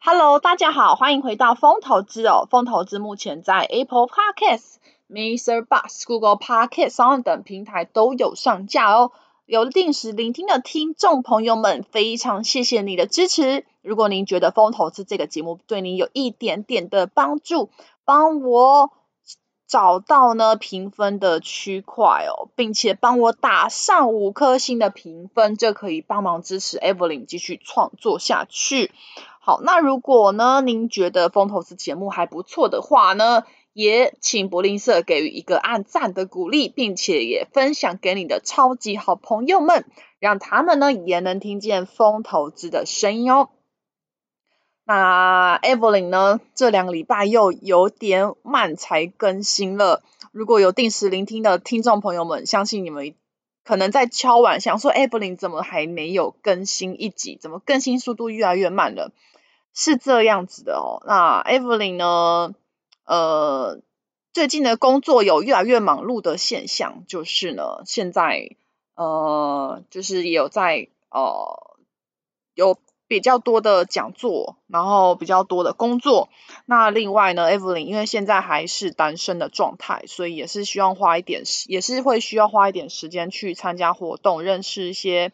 Hello，大家好，欢迎回到风投资哦。风投资目前在 Apple Podcasts、Mr. Bus、Google Podcasts 等平台都有上架哦。有定时聆听的听众朋友们，非常谢谢你的支持。如果您觉得风投资这个节目对您有一点点的帮助，帮我找到呢评分的区块哦，并且帮我打上五颗星的评分，就可以帮忙支持 Evelyn 继续创作下去。好，那如果呢，您觉得风投资节目还不错的话呢，也请不吝啬给予一个按赞的鼓励，并且也分享给你的超级好朋友们，让他们呢也能听见风投资的声音哦。那 Evelyn 呢，这两个礼拜又有点慢才更新了。如果有定时聆听的听众朋友们，相信你们可能在敲碗想说，Evelyn 怎么还没有更新一集？怎么更新速度越来越慢了？是这样子的哦，那 Evelyn 呢？呃，最近的工作有越来越忙碌的现象，就是呢，现在呃，就是也有在呃，有比较多的讲座，然后比较多的工作。那另外呢，Evelyn 因为现在还是单身的状态，所以也是需要花一点时，也是会需要花一点时间去参加活动，认识一些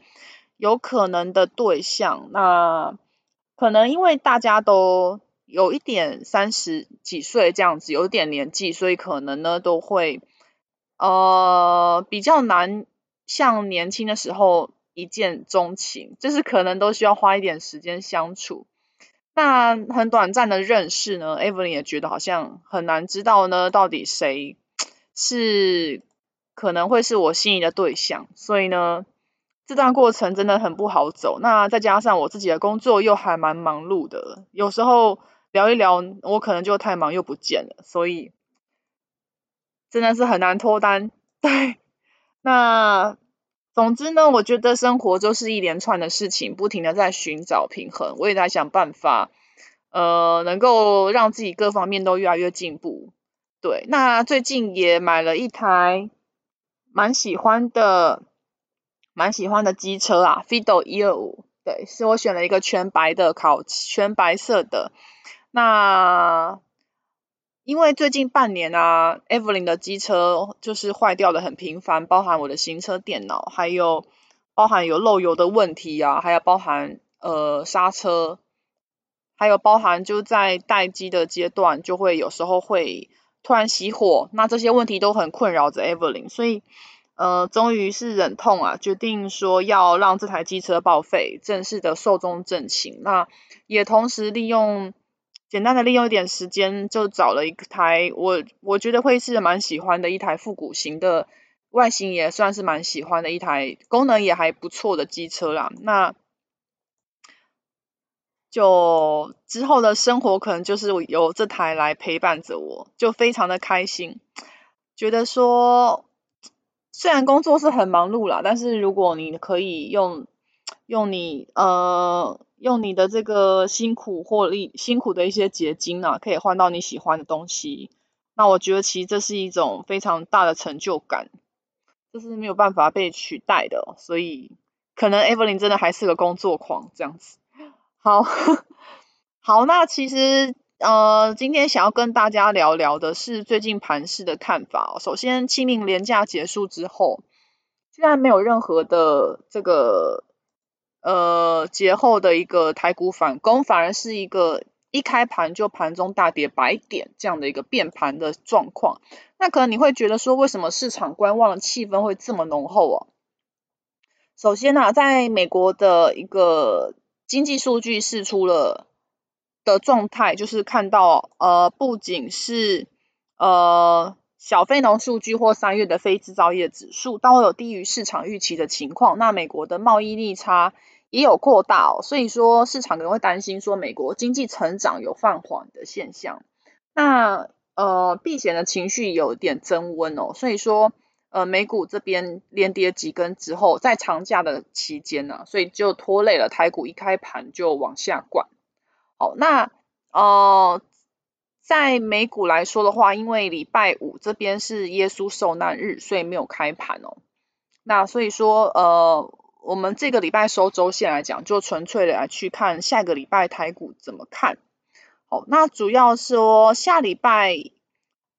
有可能的对象。那可能因为大家都有一点三十几岁这样子，有点年纪，所以可能呢都会呃比较难像年轻的时候一见钟情，就是可能都需要花一点时间相处。那很短暂的认识呢，Evelyn 也觉得好像很难知道呢到底谁 是可能会是我心仪的对象，所以呢。这段过程真的很不好走，那再加上我自己的工作又还蛮忙碌的，有时候聊一聊，我可能就太忙又不见了，所以真的是很难脱单。对，那总之呢，我觉得生活就是一连串的事情，不停的在寻找平衡，我也在想办法，呃，能够让自己各方面都越来越进步。对，那最近也买了一台蛮喜欢的。蛮喜欢的机车啊，Fido 一二五，对，是我选了一个全白的烤全白色的。那因为最近半年啊，Evelyn 的机车就是坏掉的很频繁，包含我的行车电脑，还有包含有漏油的问题啊，还有包含呃刹车，还有包含就在待机的阶段，就会有时候会突然熄火，那这些问题都很困扰着 Evelyn，所以。呃，终于是忍痛啊，决定说要让这台机车报废，正式的寿终正寝。那也同时利用简单的利用一点时间，就找了一台我我觉得会是蛮喜欢的一台复古型的，外形也算是蛮喜欢的一台，功能也还不错的机车啦。那就之后的生活可能就是由这台来陪伴着我，就非常的开心，觉得说。虽然工作是很忙碌啦，但是如果你可以用用你呃用你的这个辛苦获利辛苦的一些结晶啊，可以换到你喜欢的东西，那我觉得其实这是一种非常大的成就感，这是没有办法被取代的，所以可能 Evelyn 真的还是个工作狂这样子。好，好，那其实。呃，今天想要跟大家聊聊的是最近盘势的看法。首先，清明连假结束之后，居然没有任何的这个呃节后的一个台股反攻，反而是一个一开盘就盘中大跌百点这样的一个变盘的状况。那可能你会觉得说，为什么市场观望的气氛会这么浓厚哦？首先呢、在美国的一个经济数据释出了的状态，就是看到呃，不仅是呃小非农数据或三月的非制造业指数都有低于市场预期的情况，那美国的贸易逆差也有扩大哦，所以说市场可能会担心说美国经济成长有放缓的现象，那呃避险的情绪有点增温哦，所以说。呃，美股这边连跌几根之后，在长假的期间呢、所以就拖累了台股，一开盘就往下灌。好，那呃，在美股来说的话，因为礼拜五这边是耶稣受难日，所以没有开盘哦。那所以说，呃，我们这个礼拜收周线来讲，就纯粹的来去看下个礼拜台股怎么看。好，那主要说下礼拜，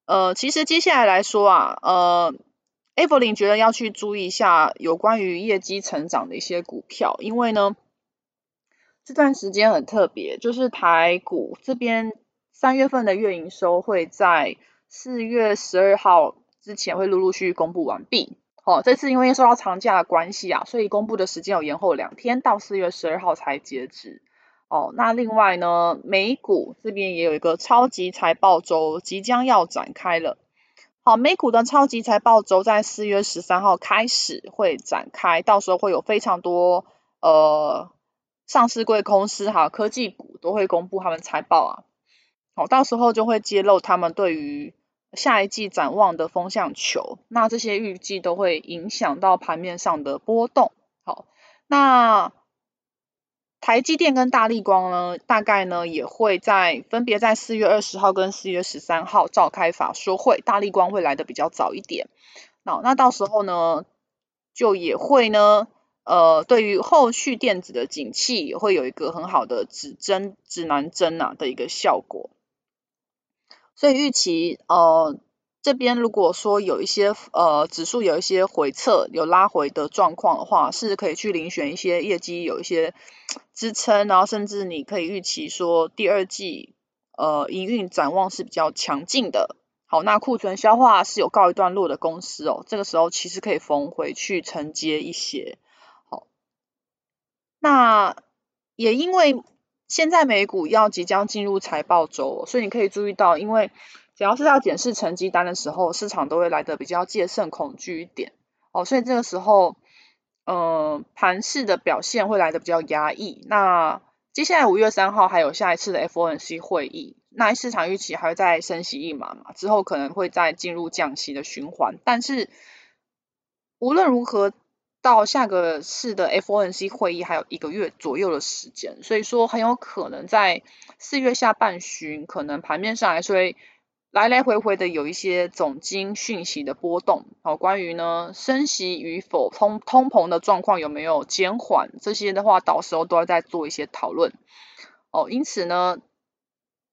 呃，其实接下来来说啊，呃。Evelyn 觉得要去注意一下有关于业绩成长的一些股票，因为呢，这段时间很特别，就是台股这边三月份的月营收会在四月十二号之前会陆陆续续公布完毕。哦，这次因为受到长假的关系啊，所以公布的时间有延后两天，到四月十二号才截止。哦，那另外呢，美股这边也有一个超级财报周即将要展开了。好，美股的超级财报周在四月十三号开始会展开，到时候会有非常多呃上市柜公司哈科技股都会公布他们财报啊，好，到时候就会揭露他们对于下一季展望的风向球，那这些预计都会影响到盘面上的波动。好，那。台积电跟大立光呢，大概呢也会在分别在四月二十号跟四月十三号召开法说会，大立光会来的比较早一点。那那到时候呢，就也会呢，呃，对于后续电子的景气也会有一个很好的指针指南针啊的一个效果。所以预期呃。这边如果说有一些呃指数有一些回撤有拉回的状况的话，是可以去遴选一些业绩有一些支撑，然后甚至你可以预期说第二季呃营运展望是比较强劲的。好，那库存消化是有告一段落的公司哦，这个时候其实可以逢回去承接一些。那也因为现在美股要即将进入财报周，所以你可以注意到，因为。只要是要检视成绩单的时候，市场都会来得比较戒慎恐惧一点哦，所以这个时候，嗯、盘势的表现会来得比较压抑。那接下来五月三号还有下一次的 FOMC 会议，那市场预期还会再升息一码嘛，之后可能会再进入降息的循环。但是无论如何，到下个次的 FOMC 会议还有一个月左右的时间，所以说很有可能在四月下半旬，可能盘面上来说。来来回回的有一些总经讯息的波动，好，关于呢升息与否、通通膨的状况有没有减缓，这些的话，到时候都要再做一些讨论。哦，因此呢，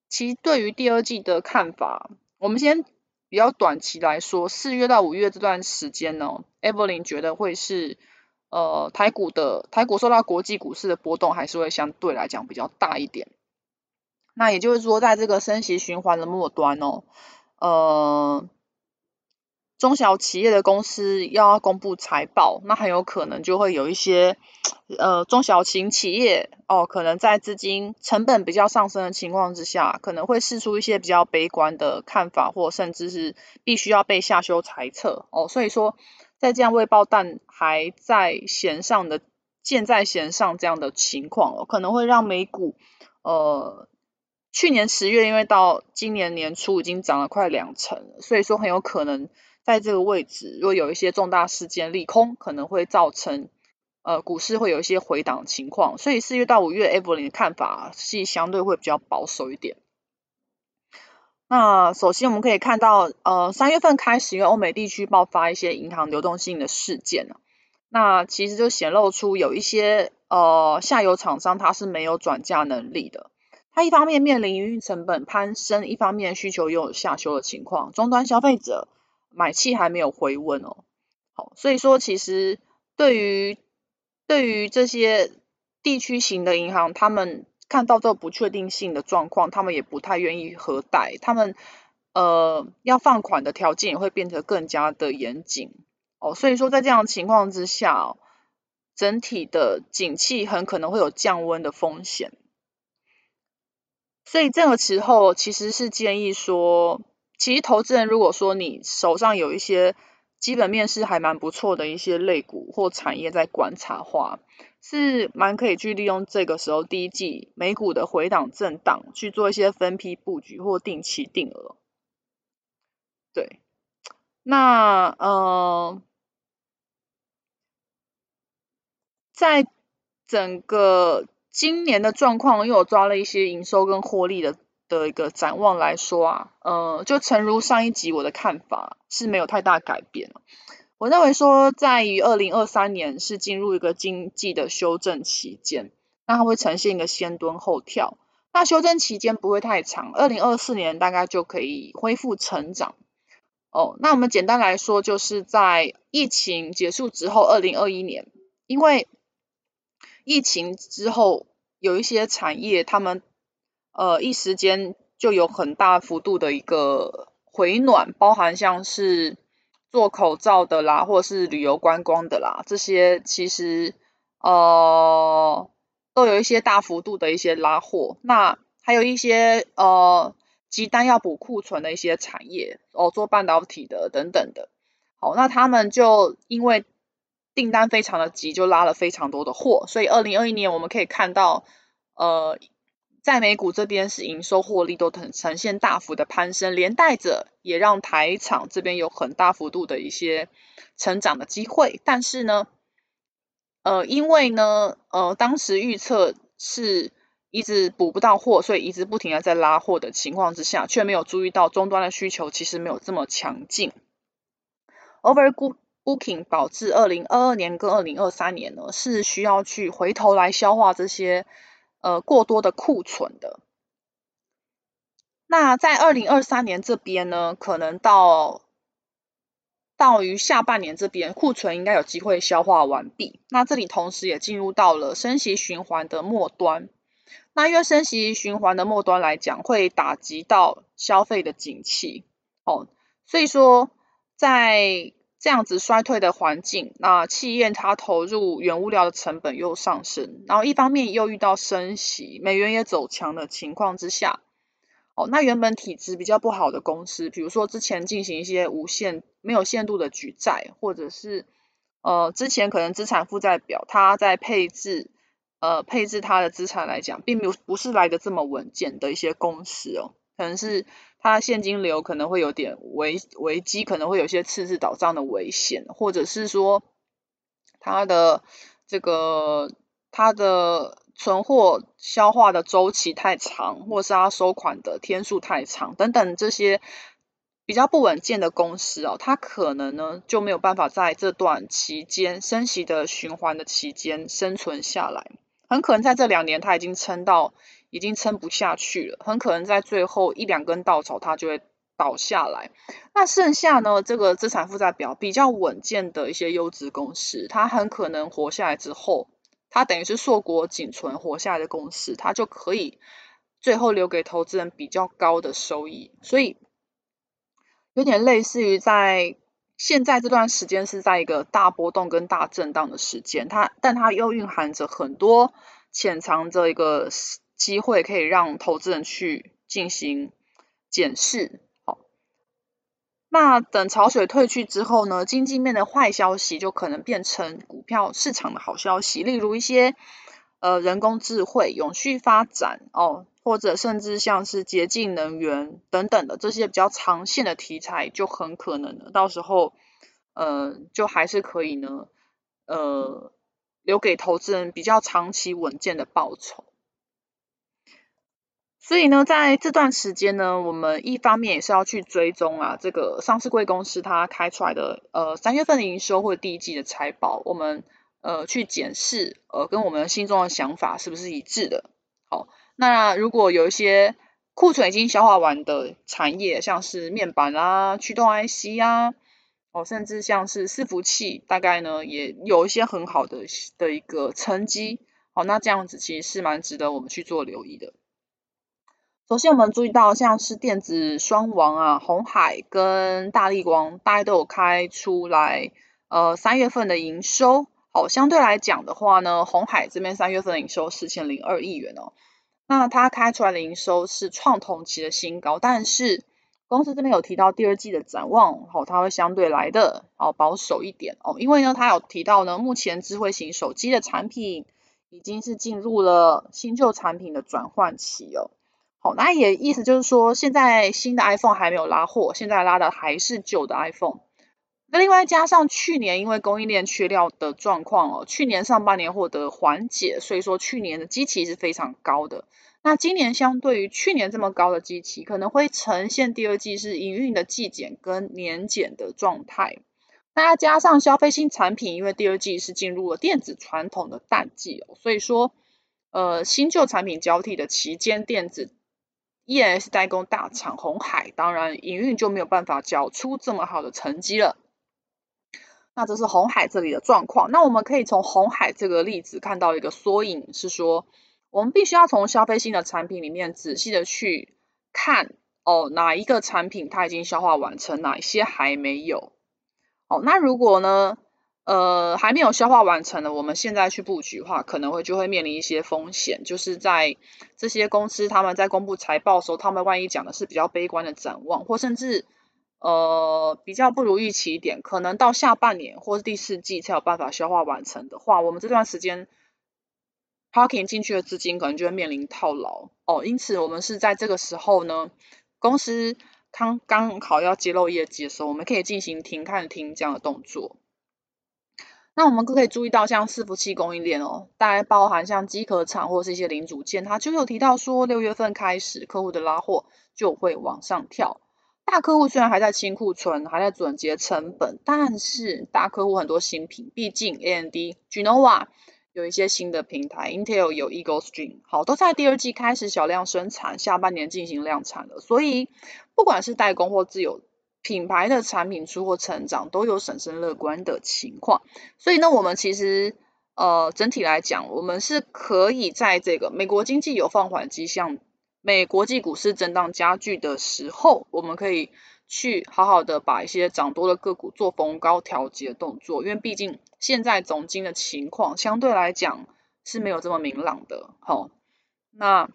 其实对于第二季的看法，我们先比较短期来说，四月到五月这段时间呢，Evelyn 觉得会是呃台股的台股受到国际股市的波动，还是会相对来讲比较大一点。那也就是说，在这个升息循环的末端哦，呃，中小企业的公司要公布财报，那很有可能就会有一些呃中小型企业哦，可能在资金成本比较上升的情况之下，可能会试出一些比较悲观的看法，或甚至是必须要被下修裁测哦。所以说，在这样未爆弹还在弦上的箭在弦上这样的情况哦，可能会让美股呃。去年十月，因为到今年年初已经涨了快两成，所以说很有可能在这个位置，如果有一些重大事件利空，可能会造成呃股市会有一些回档情况。所以四月到五月，Evelyn 的看法是相对会比较保守一点。那首先我们可以看到，呃，三月份开始，因为欧美地区爆发一些银行流动性的事件，那其实就显露出有一些呃下游厂商它是没有转嫁能力的。它一方面面临营运成本攀升，一方面需求又有下修的情况，终端消费者买气还没有回温哦。好，所以说其实对于对于这些地区型的银行，他们看到这个不确定性的状况，他们也不太愿意核贷，他们呃要放款的条件也会变得更加的严谨哦。所以说，在这样的情况之下，整体的景气很可能会有降温的风险。所以这个时候其实是建议说，其实投资人如果说你手上有一些基本面是还蛮不错的一些类股或产业在观察的话，是蛮可以去利用这个时候第一季美股的回档震荡去做一些分批布局或定期定额。对，那呃，在整个。今年的状况，因为我抓了一些营收跟获利的的一个展望来说啊，呃，就诚如上一集我的看法是没有太大改变。我认为说，在于二零二三年是进入一个经济的修正期间，那它会呈现一个先蹲后跳，那修正期间不会太长，二零二四年大概就可以恢复成长。哦，那我们简单来说，就是在疫情结束之后，二零二一年，因为疫情之后，有一些产业，他们呃一时间就有很大幅度的一个回暖，包含像是做口罩的啦，或是旅游观光的啦，这些其实呃都有一些大幅度的一些拉货。那还有一些呃急单要补库存的一些产业，哦，做半导体的等等的。好，那他们就因为订单非常的急，就拉了非常多的货，所以二零二一年我们可以看到，呃，在美股这边是营收获利都呈呈现大幅的攀升，连带着也让台厂这边有很大幅度的一些成长的机会。但是呢，呃，因为呢，呃，当时预测是一直补不到货，所以一直不停的在拉货的情况之下，却没有注意到终端的需求其实没有这么强劲，over。Booking 导致二零二二年跟二零二三年呢，是需要去回头来消化这些呃过多的库存的。那在二零二三年这边呢，可能到到于下半年这边库存应该有机会消化完毕。那这里同时也进入到了升息循环的末端。那因为升息循环的末端来讲，会打击到消费的景气哦，所以说在这样子衰退的环境，那企业它投入原物料的成本又上升，然后一方面又遇到升息，美元也走强的情况之下，哦，那原本体质比较不好的公司，比如说之前进行一些无限没有限度的举债，或者是呃之前可能资产负债表它在配置呃配置它的资产来讲，并没有不是来的这么稳健的一些公司哦，可能是。它现金流可能会有点危危机，可能会有一些赤字倒账的危险，或者是说它的这个它的存货消化的周期太长，或是它收款的天数太长等等这些比较不稳健的公司哦，它可能呢就没有办法在这段期间升息的循环的期间生存下来，很可能在这两年它已经撑到。已经撑不下去了，很可能在最后一两根稻草，它就会倒下来。那剩下呢，这个资产负债表比较稳健的一些优质公司，它很可能活下来之后，它等于是硕果仅存活下来的公司，它就可以最后留给投资人比较高的收益。所以有点类似于在现在这段时间是在一个大波动跟大震荡的时间，它但它又蕴含着很多潜藏着一个。机会可以让投资人去进行检视，好，那等潮水退去之后呢，经济面的坏消息就可能变成股票市场的好消息，例如一些呃人工智慧、永续发展哦，或者甚至像是洁净能源等等的这些比较长线的题材，就很可能呢，到时候呃就还是可以呢，呃留给投资人比较长期稳健的报酬。所以呢，在这段时间呢，我们一方面也是要去追踪啊，这个上市贵公司它开出来的呃三月份的营收或者第一季的财报，我们呃去检视呃跟我们心中的想法是不是一致的。好，那如果有一些库存已经消化完的产业，像是面板啊、驱动 IC 啊，哦，甚至像是伺服器，大概呢也有一些很好的的一个成绩。好，那这样子其实是蛮值得我们去做留意的。首先，我们注意到像是电子双王啊，红海跟大力光，大家都有开出来，呃，三月份的营收，好，相对来讲的话呢，红海这边三月份的营收四千零二亿元哦，那它开出来的营收是创同期的新高，但是公司这边有提到第二季的展望，好，它会相对来的哦保守一点哦，因为呢，它有提到呢，目前智慧型手机的产品已经是进入了新旧产品的转换期哦。好，那也意思就是说，现在新的 iPhone 还没有拉货，现在拉的还是旧的 iPhone。那另外加上去年因为供应链缺料的状况哦，去年上半年获得缓解，所以说去年的基期是非常高的。那今年相对于去年这么高的基期，可能会呈现第二季是营运的季减跟年减的状态。那加上消费性产品，因为第二季是进入了电子传统的淡季哦，所以说呃新旧产品交替的期间，电子。E.S. 代工大厂红海，当然营运就没有办法缴出这么好的成绩了。那这是红海这里的状况。那我们可以从红海这个例子看到一个缩影，是说我们必须要从消费性的产品里面仔细的去看哦，哪一个产品它已经消化完成，哪一些还没有。哦，那如果呢？呃，还没有消化完成的，我们现在去布局的话，可能会就会面临一些风险，就是在这些公司他们在公布财报的时候，他们万一讲的是比较悲观的展望，或甚至呃比较不如预期一点，可能到下半年或是第四季才有办法消化完成的话，我们这段时间 parking 进去的资金可能就会面临套牢哦。因此，我们是在这个时候呢，公司刚刚好要揭露业绩的时候，我们可以进行停看停这样的动作。那我们可以注意到，像伺服器供应链哦，大概包含像机壳厂或是一些零组件，它就有提到说，六月份开始客户的拉货就会往上跳。大客户虽然还在清库存，还在总结成本，但是大客户很多新品，毕竟 AMD、Genoa 有一些新的平台，Intel 有 Eagle Stream，好，都在第二季开始小量生产，下半年进行量产了。所以不管是代工或自有。品牌的产品出货成长都有审慎乐观的情况，所以呢，我们其实呃整体来讲，我们是可以在这个美国经济有放缓迹象、美国际股市震荡加剧的时候，我们可以去好好的把一些涨多的个股做逢高调节的动作，因为毕竟现在总经的情况相对来讲是没有这么明朗的，好，那。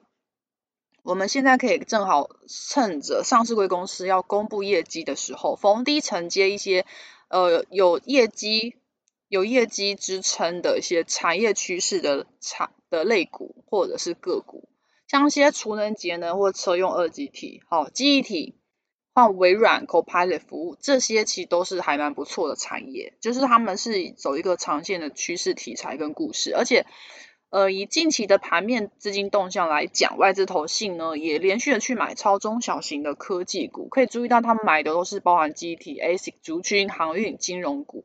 我们现在可以正好趁着上市柜公司要公布业绩的时候，逢低承接一些呃有业绩有业绩支撑的一些产业趋势的产的类股或者是个股，像一些储能节能或车用二极体、好记忆体换微软 Copilot 服务，这些其实都是还蛮不错的产业，就是他们是走一个长线的趋势题材跟故事，而且。呃，以近期的盘面资金动向来讲，外资投信呢也连续的去买超中小型的科技股，可以注意到他们买的都是包含 G T A、SIC 族群、航运、金融股，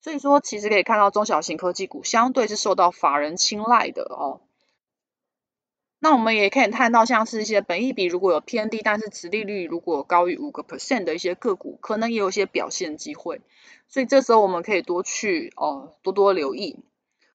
所以说其实可以看到中小型科技股相对是受到法人青睐的哦。那我们也可以看到，像是一些本益比如果有偏低，但是殖利率如果高于五个 percent 的一些个股，可能也有一些表现机会，所以这时候我们可以多去哦多多留意。